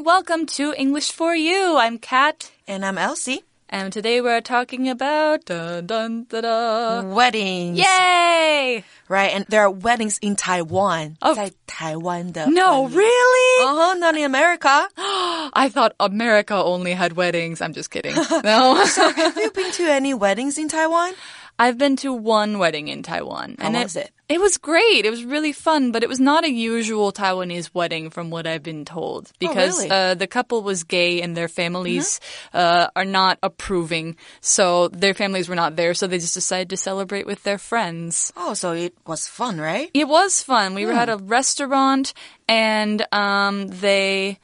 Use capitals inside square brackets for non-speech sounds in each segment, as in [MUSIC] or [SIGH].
everyone. Welcome to English for You. I'm Kat. And I'm Elsie. And today we're talking about dun, dun, da, da. Weddings. Yay! Right, and there are weddings in Taiwan. Oh. 在台湾的 No, really? Uh-huh, not in America. I [GASPS] thought America only had weddings. I'm just kidding. [LAUGHS] No. Have you been to any weddings in Taiwan? I've been to one wedding in Taiwan. How was it? It was great. It was really fun, but it was not a usual Taiwanese wedding from what I've been told because really? uh, the couple was gay and their families uh, are not approving. So their families were not there, so they just decided to celebrate with their friends. Oh, so it was fun, right? It was fun. We were at a restaurant and um, they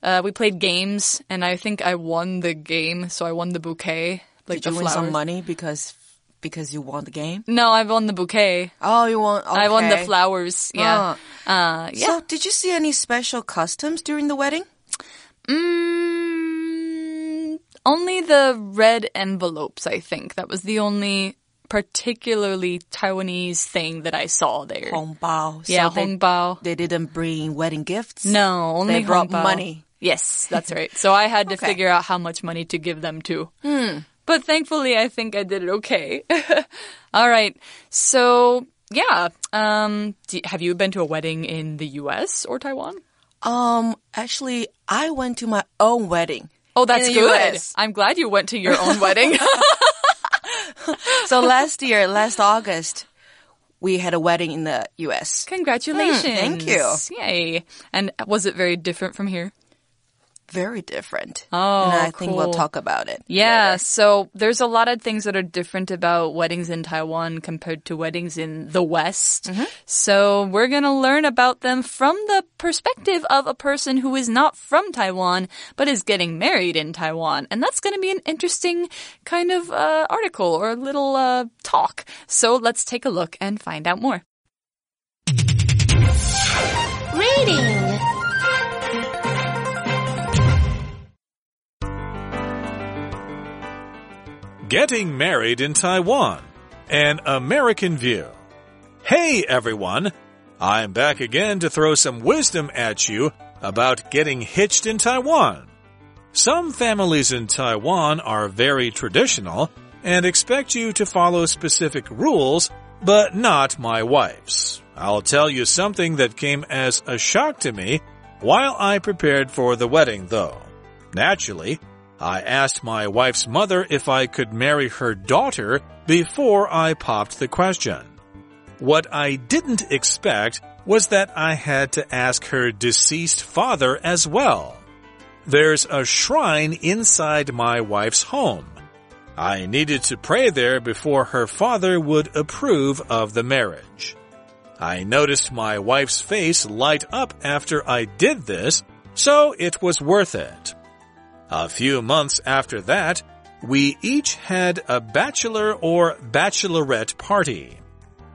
uh, we played games and I think I won the game, so I won the bouquet. Like Did you win some money because because you won the game? No, I won the bouquet. Oh, you won. Okay. I won the flowers. Yeah. Uh, yeah. So, did you see any special customs during the wedding? Mm, only the red envelopes, I think. That was the only particularly Taiwanese thing that I saw there. 红包. yeah, so they, hongbao. they didn't bring wedding gifts? No, only They brought hongbao. money. Yes, that's right. So I had to Okay. figure out how much money to give them to. But thankfully, I think I did it okay. [LAUGHS] All right. So, yeah. Um, do, have you been to a wedding in the US or Taiwan? Um, actually, I went to my own wedding. Oh, that's good. US. I'm glad you went to your own [LAUGHS] wedding. [LAUGHS] So last year, last August, we had a wedding in the U.S. Congratulations. thank you. Yay. And was it very different from here? Very different. Oh, and I think we'll cool. talk about it. Yeah, later. so there's a lot of things that are different about weddings in Taiwan compared to weddings in the West. So we're going to learn about them from the perspective of a person who is not from Taiwan but is getting married in Taiwan. And that's going to be an interesting kind of uh, article or a little uh, talk. So let's take a look and find out more. Reading. Getting Married in Taiwan An American View. Hey everyone! I'm back again to throw some wisdom at you about getting hitched in Taiwan. Some families in Taiwan are very traditional and expect you to follow specific rules, but not my wife's. I'll tell you something that came as a shock to me while I prepared for the wedding, though. Naturally, I asked my wife's mother if I could marry her daughter before I popped the question. What I didn't expect was that I had to ask her deceased father as well. There's a shrine inside my wife's home. I needed to pray there before her father would approve of the marriage. I noticed my wife's face light up after I did this, so it was worth it. A few months after that, we each had a bachelor or bachelorette party.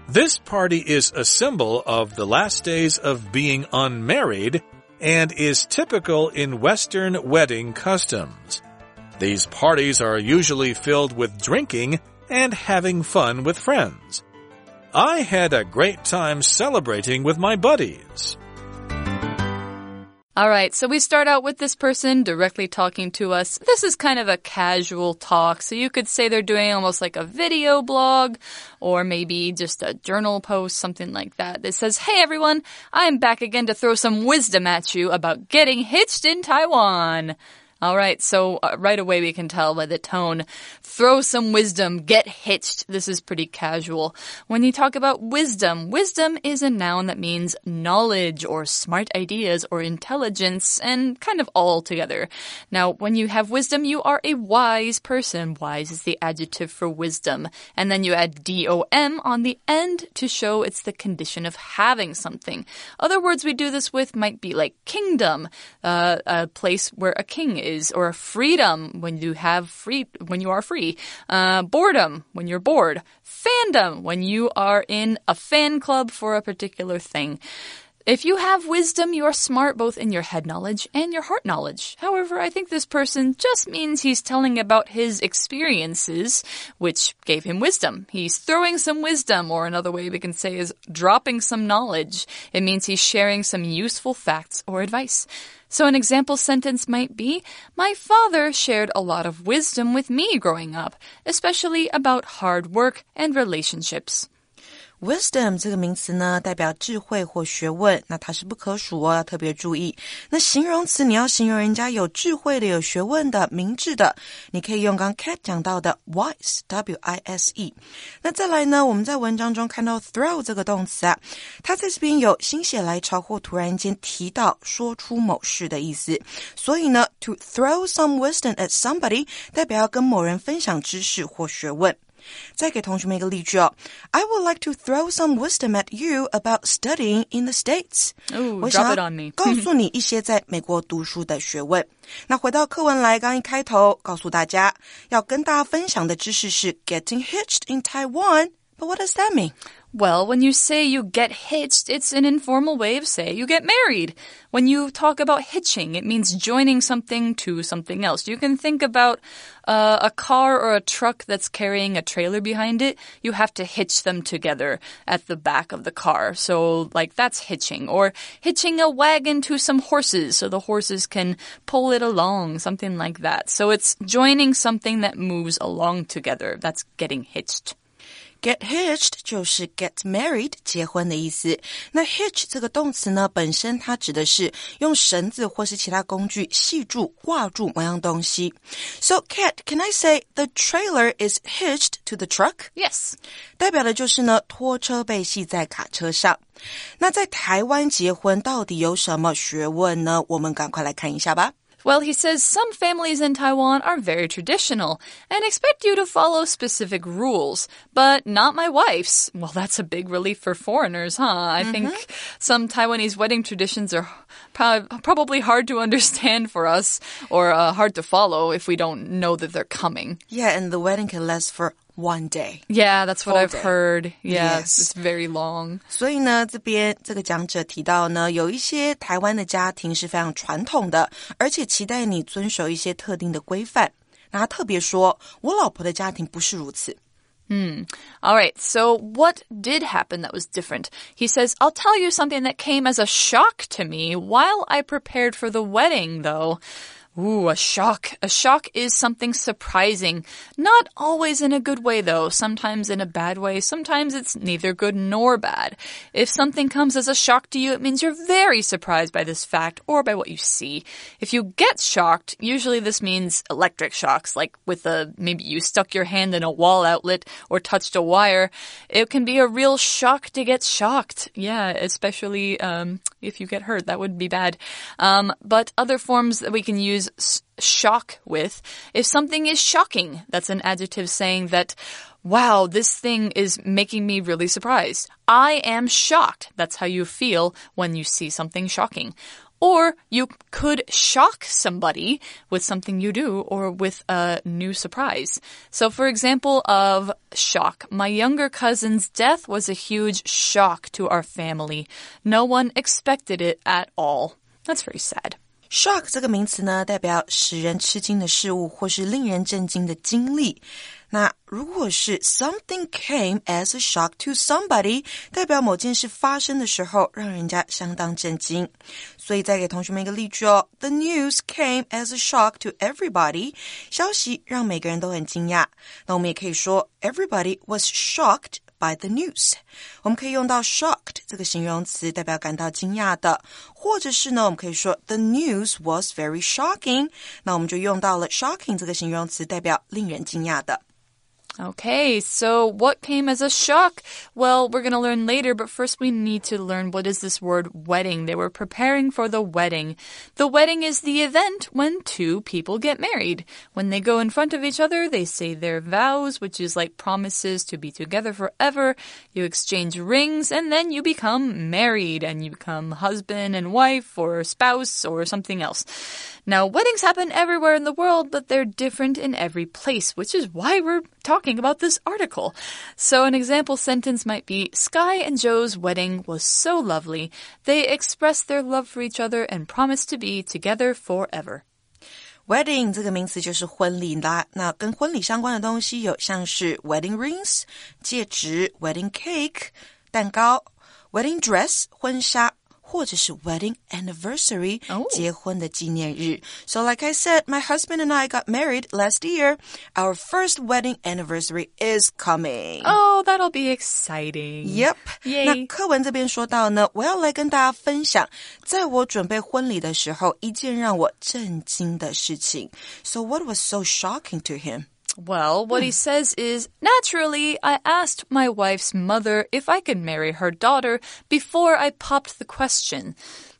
This party is a symbol of the last days of being unmarried and is typical in Western wedding customs. These parties are usually filled with drinking and having fun with friends. I had a great time celebrating with my buddies. All right, so we start out with this person directly talking to us. This is kind of a casual talk, so you could say they're doing almost like a video blog or maybe just a journal post, something like that. That says, Hey everyone, I'm back again to throw some wisdom at you about getting hitched in Taiwan. All right, so uh, right away we can tell by the tone. Throw some wisdom, get hitched. This is pretty casual. When you talk about wisdom, wisdom is a noun that means knowledge or smart ideas or intelligence and kind of all together. Now, when you have wisdom, you are a wise person. Wise is the adjective for wisdom. And then you add D-O-M on the end to show it's the condition of having something. Other words we do this with might be like kingdom, uh, a place where a king is, or freedom when you have free, when you are free, uh, boredom when you're bored, fandom when you are in a fan club for a particular thing. If you have wisdom, you are smart both in your head knowledge and your heart knowledge. However, I think this person just means he's telling about his experiences, which gave him wisdom. He's throwing some wisdom, or another way we can say is dropping some knowledge. It means he's sharing some useful facts or advice. So an example sentence might be, My father shared a lot of wisdom with me growing up, especially about hard work and relationships. Wisdom 这个名词呢，代表智慧或学问，那它是不可数哦，要特别注意。那形容词你要形容人家有智慧的、有学问的、明智的，你可以用刚 Cat 讲到的 wise，w i s e。那再来呢，我们在文章中看到 throw 这个动词啊，它在这边有心血来潮或突然间提到、说出某事的意思。所以呢，to throw some wisdom at somebody 代表要跟某人分享知识或学问。再给同学们一个例句哦，I would like to throw some wisdom at you about studying in the States。 Ooh, 我 drop 想 it 要 on me. 告诉你一些在美国读书的学问。那回到课文来，刚一开头告诉大家要跟大家分享的知识是 [LAUGHS] getting hitched in Taiwan。But what does that mean? Well, when you say you get hitched, it's an informal way of say you get married. When you talk about hitching, it means joining something to something else. You can think about uh, a car or a truck that's carrying a trailer behind it. You have to hitch them together at the back of the car. So, like, that's hitching. Or hitching a wagon to some horses so the horses can pull it along, something like that. So, it's joining something that moves along together. That's getting hitched. Get hitched 就是 get married 结婚的意思。那 hitch 这个动词呢，本身它指的是用绳子或是其他工具系住、挂住某样东西。So, Cat, can I say the trailer is hitched to the truck？Yes. 代表的就是呢，拖车被系在卡车上。那在台湾结婚到底有什么学问呢？我们赶快来看一下吧。Well, he says some families in Taiwan are very traditional and expect you to follow specific rules, but not my wife's. Well, that's a big relief for foreigners, huh? I think some Taiwanese wedding traditions are prob- probably hard to [LAUGHS] understand for us or uh, hard to follow if we don't know that they're coming. Yeah, and the wedding can last for one day. Yeah, that's what Whole I've day. heard. Yeah, Yes. it's very long. 所以呢，这边这个讲者提到呢，有一些台湾的家庭是非常传统的，而且期待你遵守一些特定的规范。那他特别说，我老婆的家庭不是如此。 All right, so what did happen that was different? He says, I'll tell you something that came as a shock to me while I prepared for the wedding, though. Ooh, a shock. A shock is something surprising. Not always in a good way, though. Sometimes in a bad way. Sometimes it's neither good nor bad. If something comes as a shock to you, it means you're very surprised by this fact or by what you see. If you get shocked, usually this means electric shocks, like with a, maybe you stuck your hand in a wall outlet or touched a wire. It can be a real shock to get shocked. Yeah, especially, um, if you get hurt. That would be bad. Um, but other forms that we can use shock with. If something is shocking, that's an adjective saying that, wow, this thing is making me really surprised. I am shocked. That's how you feel when you see something shocking. Or you could shock somebody with something you do or with a new surprise. So, for example, of shock, my younger cousin's death was a huge shock to our family. No one expected it at all. That's very sad. Shock 这个名词呢，代表使人吃惊的事物或是令人震惊的经历。那如果是 something came as a shock to somebody，代表某件事发生的时候让人家相当震惊。所以再给同学们一个例句哦：The news came as a shock to everybody。消息让每个人都很惊讶。那我们也可以说 everybody was shocked。By the news，我们可以用到 shocked 这个形容词，代表感到惊讶的，或者是呢，我们可以说 the news was very shocking，那我们就用到了 shocking 这个形容词，代表令人惊讶的。Okay, so what came as a shock? Well, we're going to learn later, but first we need to learn what is this word wedding. They were preparing for the wedding. The wedding is the event when two people get married. When they go in front of each other, they say their vows, which is like promises to be together forever. You exchange rings and then you become married and you become husband and wife or spouse or something else. Now, weddings happen everywhere in the world, but they're different in every place, which is why we're talking about this article. So an example sentence might be Sky and Joe's wedding was so lovely. They expressed their love for each other and promised to be together forever. Wedding 这个名词就是婚礼啦。那跟婚礼相关的东西有像是 wedding rings 戒指、wedding cake 蛋糕、wedding dress 婚纱。 或者是 wedding anniversary Oh. 结婚的纪念日。So like I said, my husband and I got married last year. Our first wedding anniversary is coming. Oh, that'll be exciting. Yep， Yay 那课文这边说到呢，我要来跟大家分享，在我准备婚礼的时候，一件让我震惊的事情。So what was so shocking to him? Well, what he says is naturally, I asked my wife's mother if I could marry her daughter before I popped the question.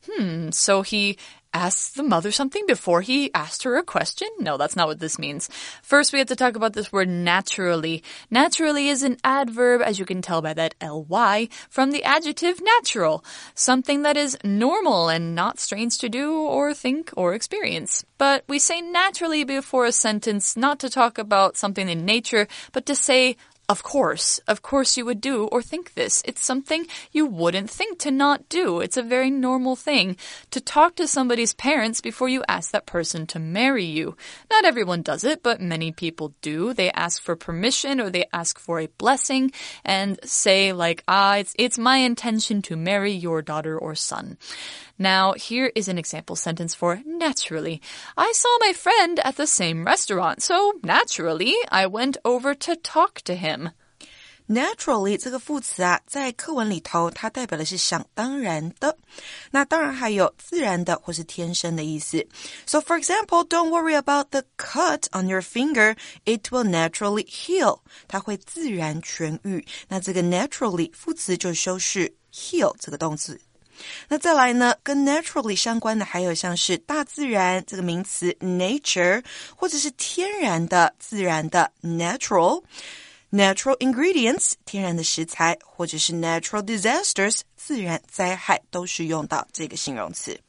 Hmm, so he asked the mother something before he asked her a question? No, that's not what this means. First, we have to talk about this word naturally. Naturally is an adverb, as you can tell by that ly, from the adjective natural. Something that is normal and not strange to do or think or experience. But we say naturally before a sentence not to talk about something in nature, but to say of course, of course you would do or think this. It's something you wouldn't think to not do. It's a very normal thing to talk to somebody's parents before you ask that person to marry you. Not everyone does it, but many people do. They ask for permission or they ask for a blessing and say like, ah, it's, it's my intention to marry your daughter or son. Now, here is an example sentence for naturally. I saw my friend at the same restaurant, so naturally, I went over to talk to him. Naturally 这个副词啊，在课文里头，它代表的是想当然的。那当然还有自然的或是天生的意思。So for example, don't worry about the cut on your finger; it will naturally heal. 它会自然痊愈。那这个 naturally 副词就修饰 heal 这个动词。 那再来呢，跟 naturally 相关的还有像是大自然这个名词 nature，或者是天然的、自然的 natural。Natural ingredients 天然的食材，或者是 natural disasters 自然灾害，都是用到这个形容词。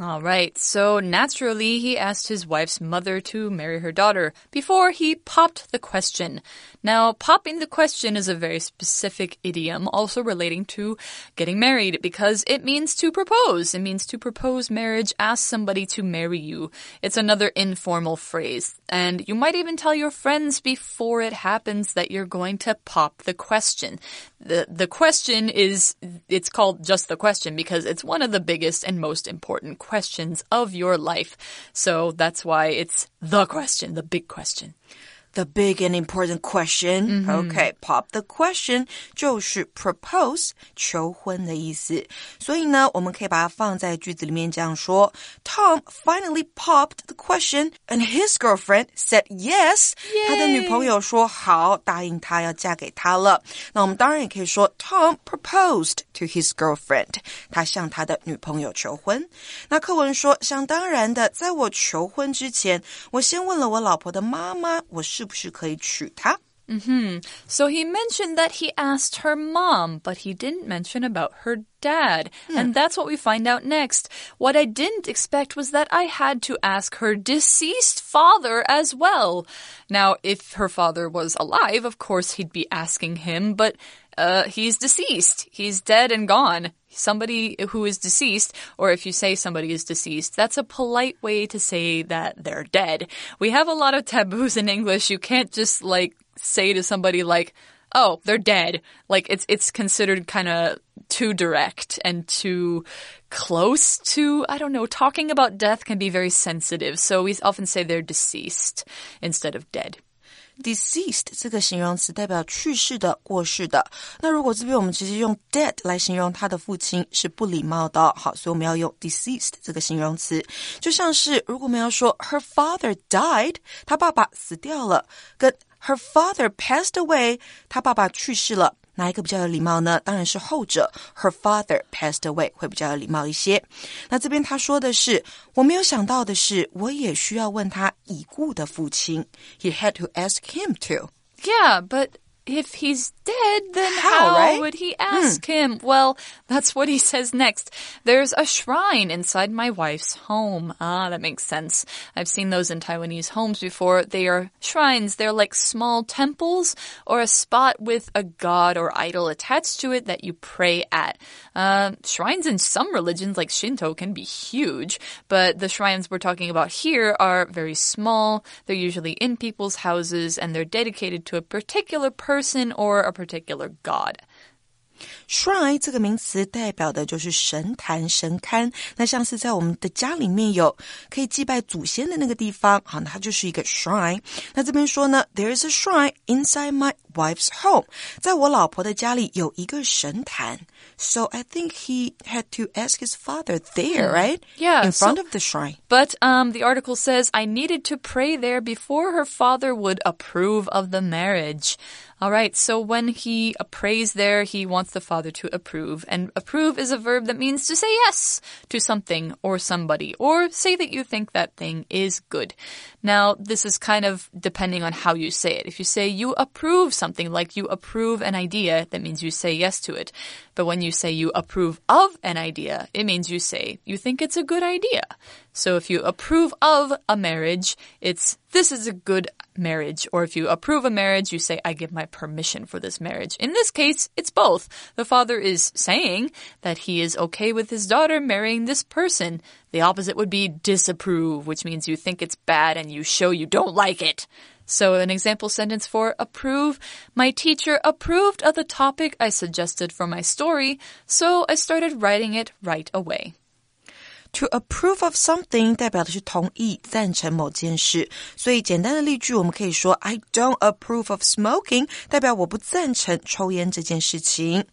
All right, so naturally, he asked his wife's mother to marry her daughter before he popped the question. Now, popping the question is a very specific idiom, also relating to getting married, because it means to propose. It means to propose marriage, ask somebody to marry you. It's another informal phrase. And you might even tell your friends before it happens that you're going to pop the question. The, the question is, it's called just the question because it's one of the biggest and most important questions of your life. So that's why it's the question, the big question The big and important question. Okay, pop the question 就是 propose 求婚的意思。所以呢，我们可以把它放在句子里面这样说：Tom finally popped the question, and his girlfriend said yes. 他的女朋友说好，答应他要嫁给他了。那我们当然也可以说 Tom proposed to his girlfriend. 他向他的女朋友求婚。那课文说，想当然的，在我求婚之前，我先问了我老婆的妈妈，我是 不是可以娶她？ So he mentioned that he asked her mom, but he didn't mention about her dad. And that's what we find out next. What I didn't expect was that I had to ask her deceased father as well. Now, if her father was alive, of course he'd be asking him, but uh, he's deceased. He's dead and gone. Somebody who is deceased, or if you say somebody is deceased, that's a polite way to say that they're dead. We have a lot of taboos in English. You can't just like say to somebody like, "Oh, they're dead." Like it's it's considered kind of too direct and too close to I don't know. Talking about death can be very sensitive, so we often say they're deceased instead of dead. Deceased 这个形容词代表去世的、过世的。那如果这边我们直接用 dead 来形容他的父亲是不礼貌的。好，所以我们要用 deceased 这个形容词，就像是如果我们要说 her father died，他爸爸死掉了，跟 her father passed away，他爸爸去世了。哪一个比较有礼貌呢？当然是后者，her father passed away 会比较有礼貌一些。那这边他说的是，我没有想到的是，我也需要问他已故的父亲。He had to ask him to. Yeah, but if he's dead, then How, how, right? would he ask him? Well, that's what he says next. There's a shrine inside my wife's home. Ah, that makes sense. I've seen those in Taiwanese homes before. They are shrines. They're like small temples or a spot with a god or idol attached to it that you pray at. Uh, shrines in some religions, like Shinto, can be huge, but the shrines we're talking about here are very small. They're usually in people's houses and they're dedicated to a particular person or a particular god Shrine 这个名词代表的就是神坛、神龛。那像是在我们的家里面有可以祭拜祖先的那个地方，好，那它就是一个 shrine。那这边说呢，There is a shrine inside my wife's home，在我老婆的家里有一个神坛。So I think he had to ask his father there, right? Yeah, in front so- of the shrine. But um, the article says I needed to pray there before her father would approve of the marriage. All right, so when he prays there, he wants the father to approve. And approve is a verb that means to say yes to something or somebody, or say that you think that thing is good. Now, this is kind of depending on how you say it. If you say you approve something, like you approve an idea, that means you say yes to it. But when you say you approve of an idea, it means you say you think it's a good idea. So if you approve of a marriage, it's this is a good marriage. Or if you approve a marriage, you say I give my permission for this marriage. In this case, it's both. The father is saying that he is okay with his daughter marrying this person. The opposite would be disapprove, which means you think it's bad and you show you don't like it. So, an example sentence for approve. My teacher approved of the topic I suggested for my story, so I started writing it right away. To approve of something 代表的是同意、赞成某件事，所以简单的例句我们可以说 I don't approve of smoking，代表我不赞成抽烟这件事情。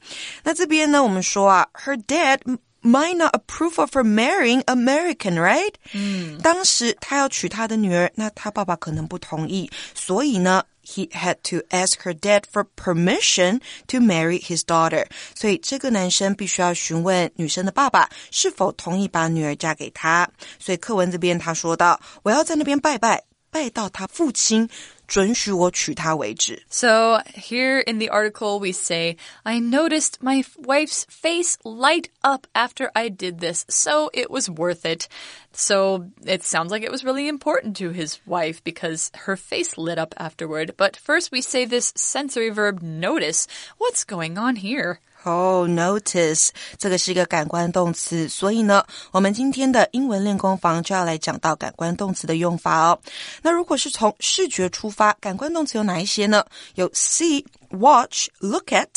那这边呢，我们说啊，Her dad might not approve of her marrying American, right？嗯，当时他要娶他的女儿，那他爸爸可能不同意，所以呢。He had to ask her dad for permission to marry his daughter. 所以这个男生必须要询问女生的爸爸是否同意把女儿嫁给他。所以课文这边他说到：“我要在那边拜拜，拜到他父亲准许我娶她为止。” So, here in the article, we say, I noticed my wife's face light up after I did this, so it was worth it. So, it sounds like it was really important to his wife because her face lit up afterward. But first, we say this sensory verb notice. What's going on here? 哦、n o t i c e 这个是一个感官动词，所以呢，我们今天的英文练功房就要来讲到感官动词的用法哦。那如果是从视觉出发，感官动词有哪一些呢？有 see、watch、look at。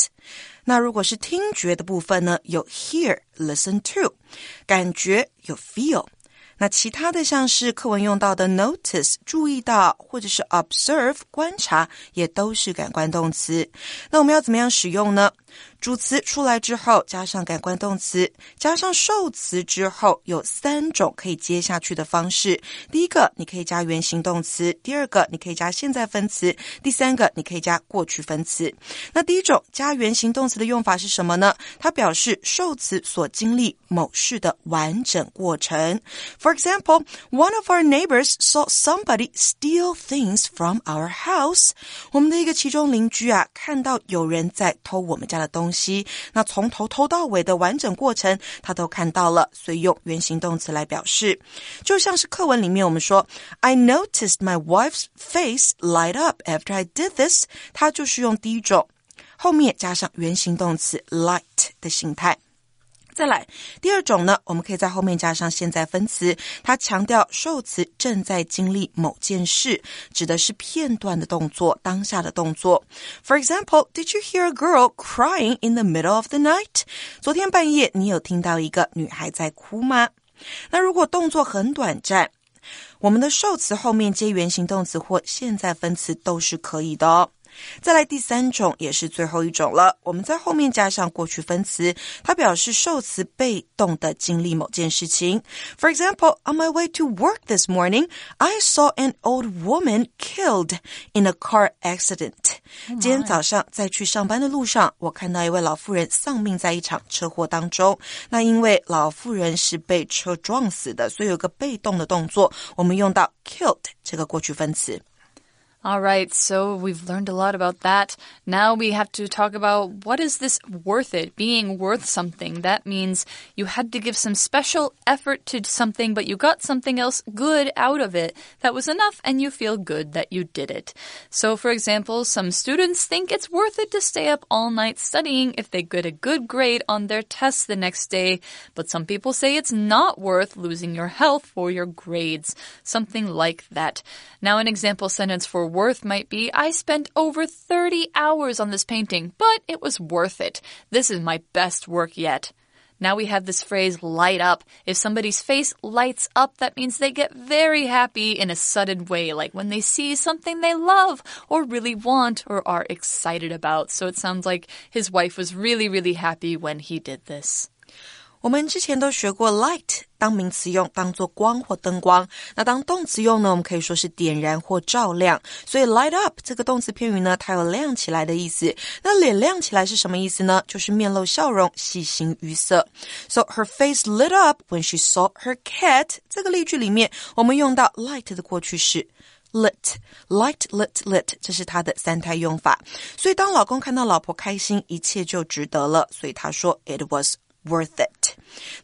那如果是听觉的部分呢，有 hear、listen to。感觉有 feel。那其他的像是课文用到的 notice 注意到，或者是 observe 观察，也都是感官动词。那我们要怎么样使用呢？主词出来之后，加上感官动词，加上受词之后，有三种可以接下去的方式。第一个，你可以加原形动词；第二个，你可以加现在分词；第三个，你可以加过去分词。那第一种加原形动词的用法是什么呢？它表示受词所经历某事的完整过程。For example, one of our neighbors saw somebody steal things from our house. 我们的一个其中邻居啊，看到有人在偷我们家的东西，西那从头偷到尾的完整过程，他都看到了，所以用原形动词来表示。就像是课文里面我们说，I noticed my wife's face light up after I did this，它就是用第一种，后面加上原形动词 light 的形态。再来，第二种呢，我们可以在后面加上现在分词，它强调受词正在经历某件事，指的是片段的动作，当下的动作。For example, did you hear a girl crying in the middle of the night？昨天半夜你有听到一个女孩在哭吗？那如果动作很短暂，我们的受词后面接原形动词或现在分词都是可以的哦。再来第三种，也是最后一种了。我们在后面加上过去分词，它表示受词被动的经历某件事情。For example, on my way to work this morning, I saw an old woman killed in a car accident. 今天早上在去上班的路上，我看到一位老妇人丧命在一场车祸当中。那因为老妇人是被车撞死的，所以有个被动的动作，我们用到 killed 这个过去分词。All right, so we've learned a lot about that. Now we have to talk about what is this worth it? Being worth something. That means you had to give some special effort to something, but you got something else good out of it that was enough and you feel good that you did it. So, for example, some students think it's worth it to stay up all night studying if they get a good grade on their test the next day, but some people say it's not worth losing your health for your grades. Something like that. Now, an example sentence for worth might be I spent over 30 hours on this painting, but it was worth it. This is my best work yet. Now we have this phrase light up. If somebody's face lights up, that means they get very happy in a sudden way, like when they see something they love or really want or are excited about. So it sounds like his wife was really, really happy when he did this. 我们之前都学过 light 当名词用，当做光或灯光。那当动词用呢，我们可以说是点燃或照亮。所以 light up 这个动词片语呢，它有亮起来的意思。那脸亮起来是什么意思呢？就是面露笑容，喜形于色。So her face lit up when she saw her cat。这个例句里面，我们用到 light 的过去式。lit light lit lit，这是它的三态用法。所以当老公看到老婆开心，一切就值得了。所以他说 it was worth it。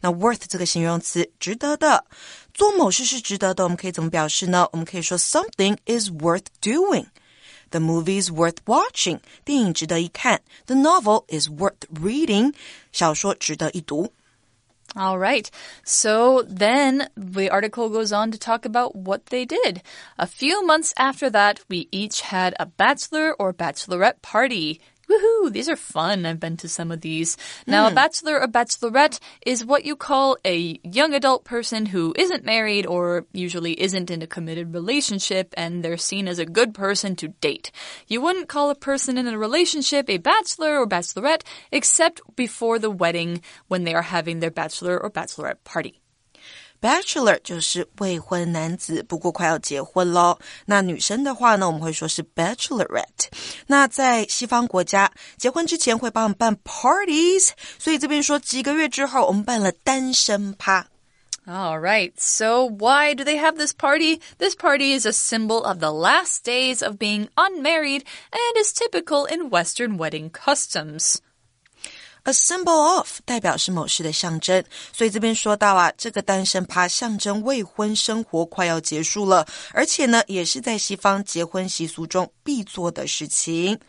那 worth 这个形容词，值得的。做某事是值得的，我们可以怎么表示呢？我们可以说 something is worth doing。The movie is worth watching，电影值得一看。The novel is worth reading，小说值得一读。All right. So then the article goes on to talk about what they did. A few months after that, we each had a bachelor or bachelorette party. Woohoo! These are fun. I've been to some of these. Now, a hmm. bachelor or bachelorette is what you call a young adult person who isn't married or usually isn't in a committed relationship and they're seen as a good person to date. You wouldn't call a person in a relationship a bachelor or bachelorette except before the wedding when they are having their bachelor or bachelorette party Bachelor 就是未婚男子，不过快要结婚喽。那女生的话呢，我们会说是 Bachelorette。那在西方国家，结婚之前会帮我们办 parties，所以这边说几个月之后，我们办了单身趴。All right. So why do they have this party? This party is a symbol of the last days of being unmarried and is typical in Western wedding customs. A symbol of 代表是某事的象征，所以这边说到啊，这个单身趴象征未婚生活快要结束了，而且呢，也是在西方结婚习俗中必做的事情。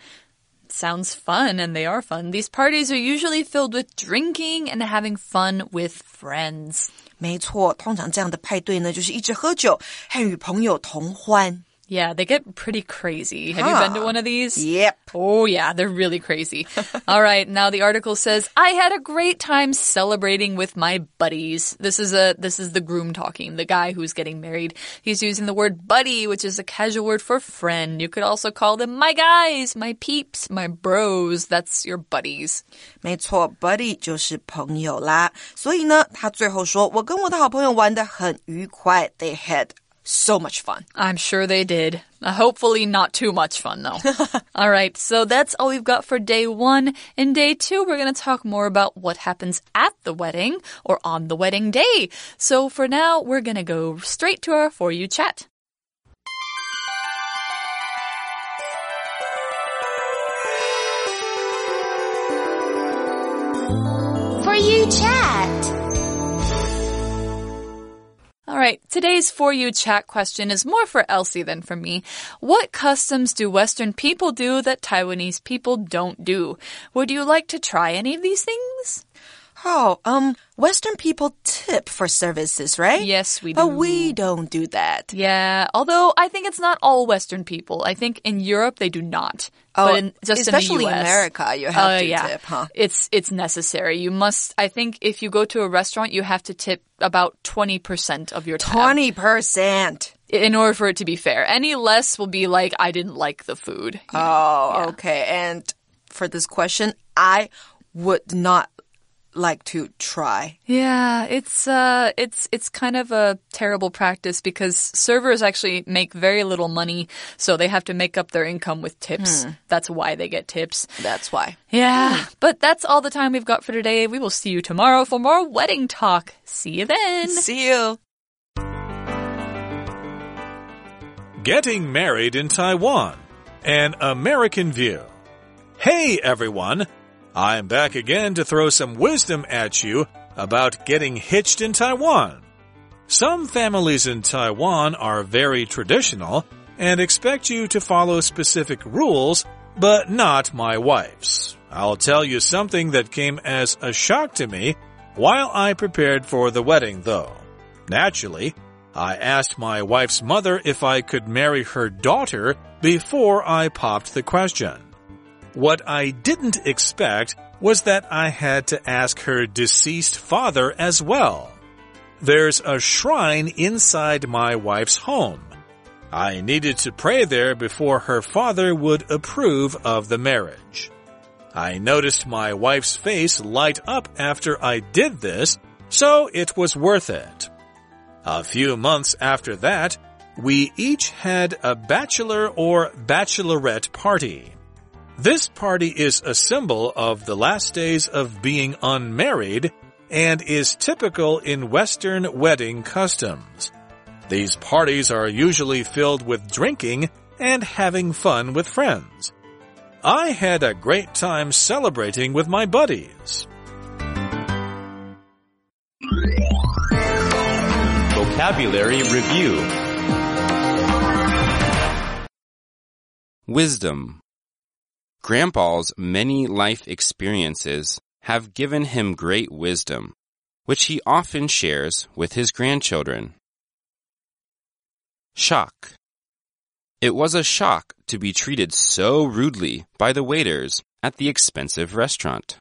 Sounds fun, and they are fun. These parties are usually filled with drinking and having fun with friends. 没错，通常这样的派对呢，就是一直喝酒和与朋友同欢。 Yeah, they get pretty crazy. Have you been to one of these? Yep. Oh, yeah, they're really crazy. [LAUGHS] All right, now the article says, I had a great time celebrating with my buddies. This is a this is the groom talking, the guy who's getting married. He's using the word buddy, which is a casual word for friend. You could also call them my guys, my peeps, my bros. That's your buddies. 没错，buddy 就是朋友啦。所以呢，他最后说：“我跟我的好朋友玩得很愉快。They had so much fun。I'm sure they did. Uh, hopefully not too much fun though. [LAUGHS] all right. So that's all we've got for day one. In day two, we're going to talk more about what happens at the wedding or on the wedding day. So for now, we're going to go straight to our For You chat. Right. Today's For You chat question is more for Elsie than for me. What customs do Western people do that Taiwanese people don't do? Would you like to try any of these things? Oh, um, Western people tip for services, right? Yes, we do. But we don't do that. Yeah, although I think it's not all Western people. I think in Europe they do not. Oh, but in, just especially in in the US, America, you have uh, to yeah. tip, huh? It's it's necessary. You must. I think if you go to a restaurant, you have to tip about twenty percent of your Twenty percent. in order for it to be fair. Any less will be like I didn't like the food. Oh, okay. And for this question, I would not like to try. Yeah, it's uh it's it's kind of a terrible practice because servers actually make very little money, so they have to make up their income with tips. That's why they get tips. That's why. Yeah, but that's all the time we've got for today. We will see you tomorrow for more wedding talk. See you then. See you. Getting Married in Taiwan An American View. Hey everyone! I'm back again to throw some wisdom at you about getting hitched in Taiwan. Some families in Taiwan are very traditional and expect you to follow specific rules, but not my wife's. I'll tell you something that came as a shock to me while I prepared for the wedding, though. Naturally, I asked my wife's mother if I could marry her daughter before I popped the question. What I didn't expect was that I had to ask her deceased father as well. There's a shrine inside my wife's home. I needed to pray there before her father would approve of the marriage. I noticed my wife's face light up after I did this, so it was worth it. A few months after that, we each had a bachelor or bachelorette party. This party is a symbol of the last days of being unmarried and is typical in Western wedding customs. These parties are usually filled with drinking and having fun with friends. I had a great time celebrating with my buddies. Vocabulary Review Wisdom Grandpa's many life experiences have given him great wisdom, which he often shares with his grandchildren. Shock It was a shock to be treated so rudely by the waiters at the expensive restaurant.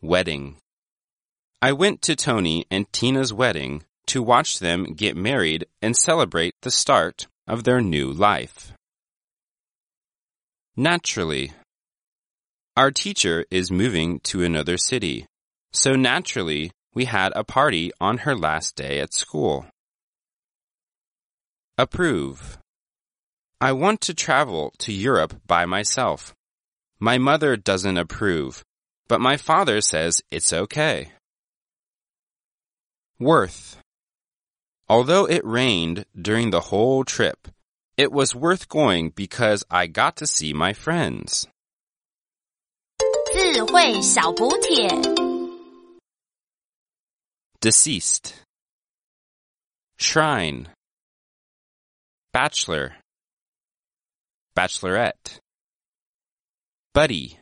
Wedding I went to Tony and Tina's wedding to watch them get married and celebrate the start of their new life. Naturally. Our teacher is moving to another city, so naturally we had a party on her last day at school. Approve. I want to travel to Europe by myself. My mother doesn't approve, but my father says it's okay. Worth. Although it rained during the whole trip, it was worth going because I got to see my friends. 智慧小补帖。 Deceased. Shrine. Bachelor. Bachelorette. Buddy.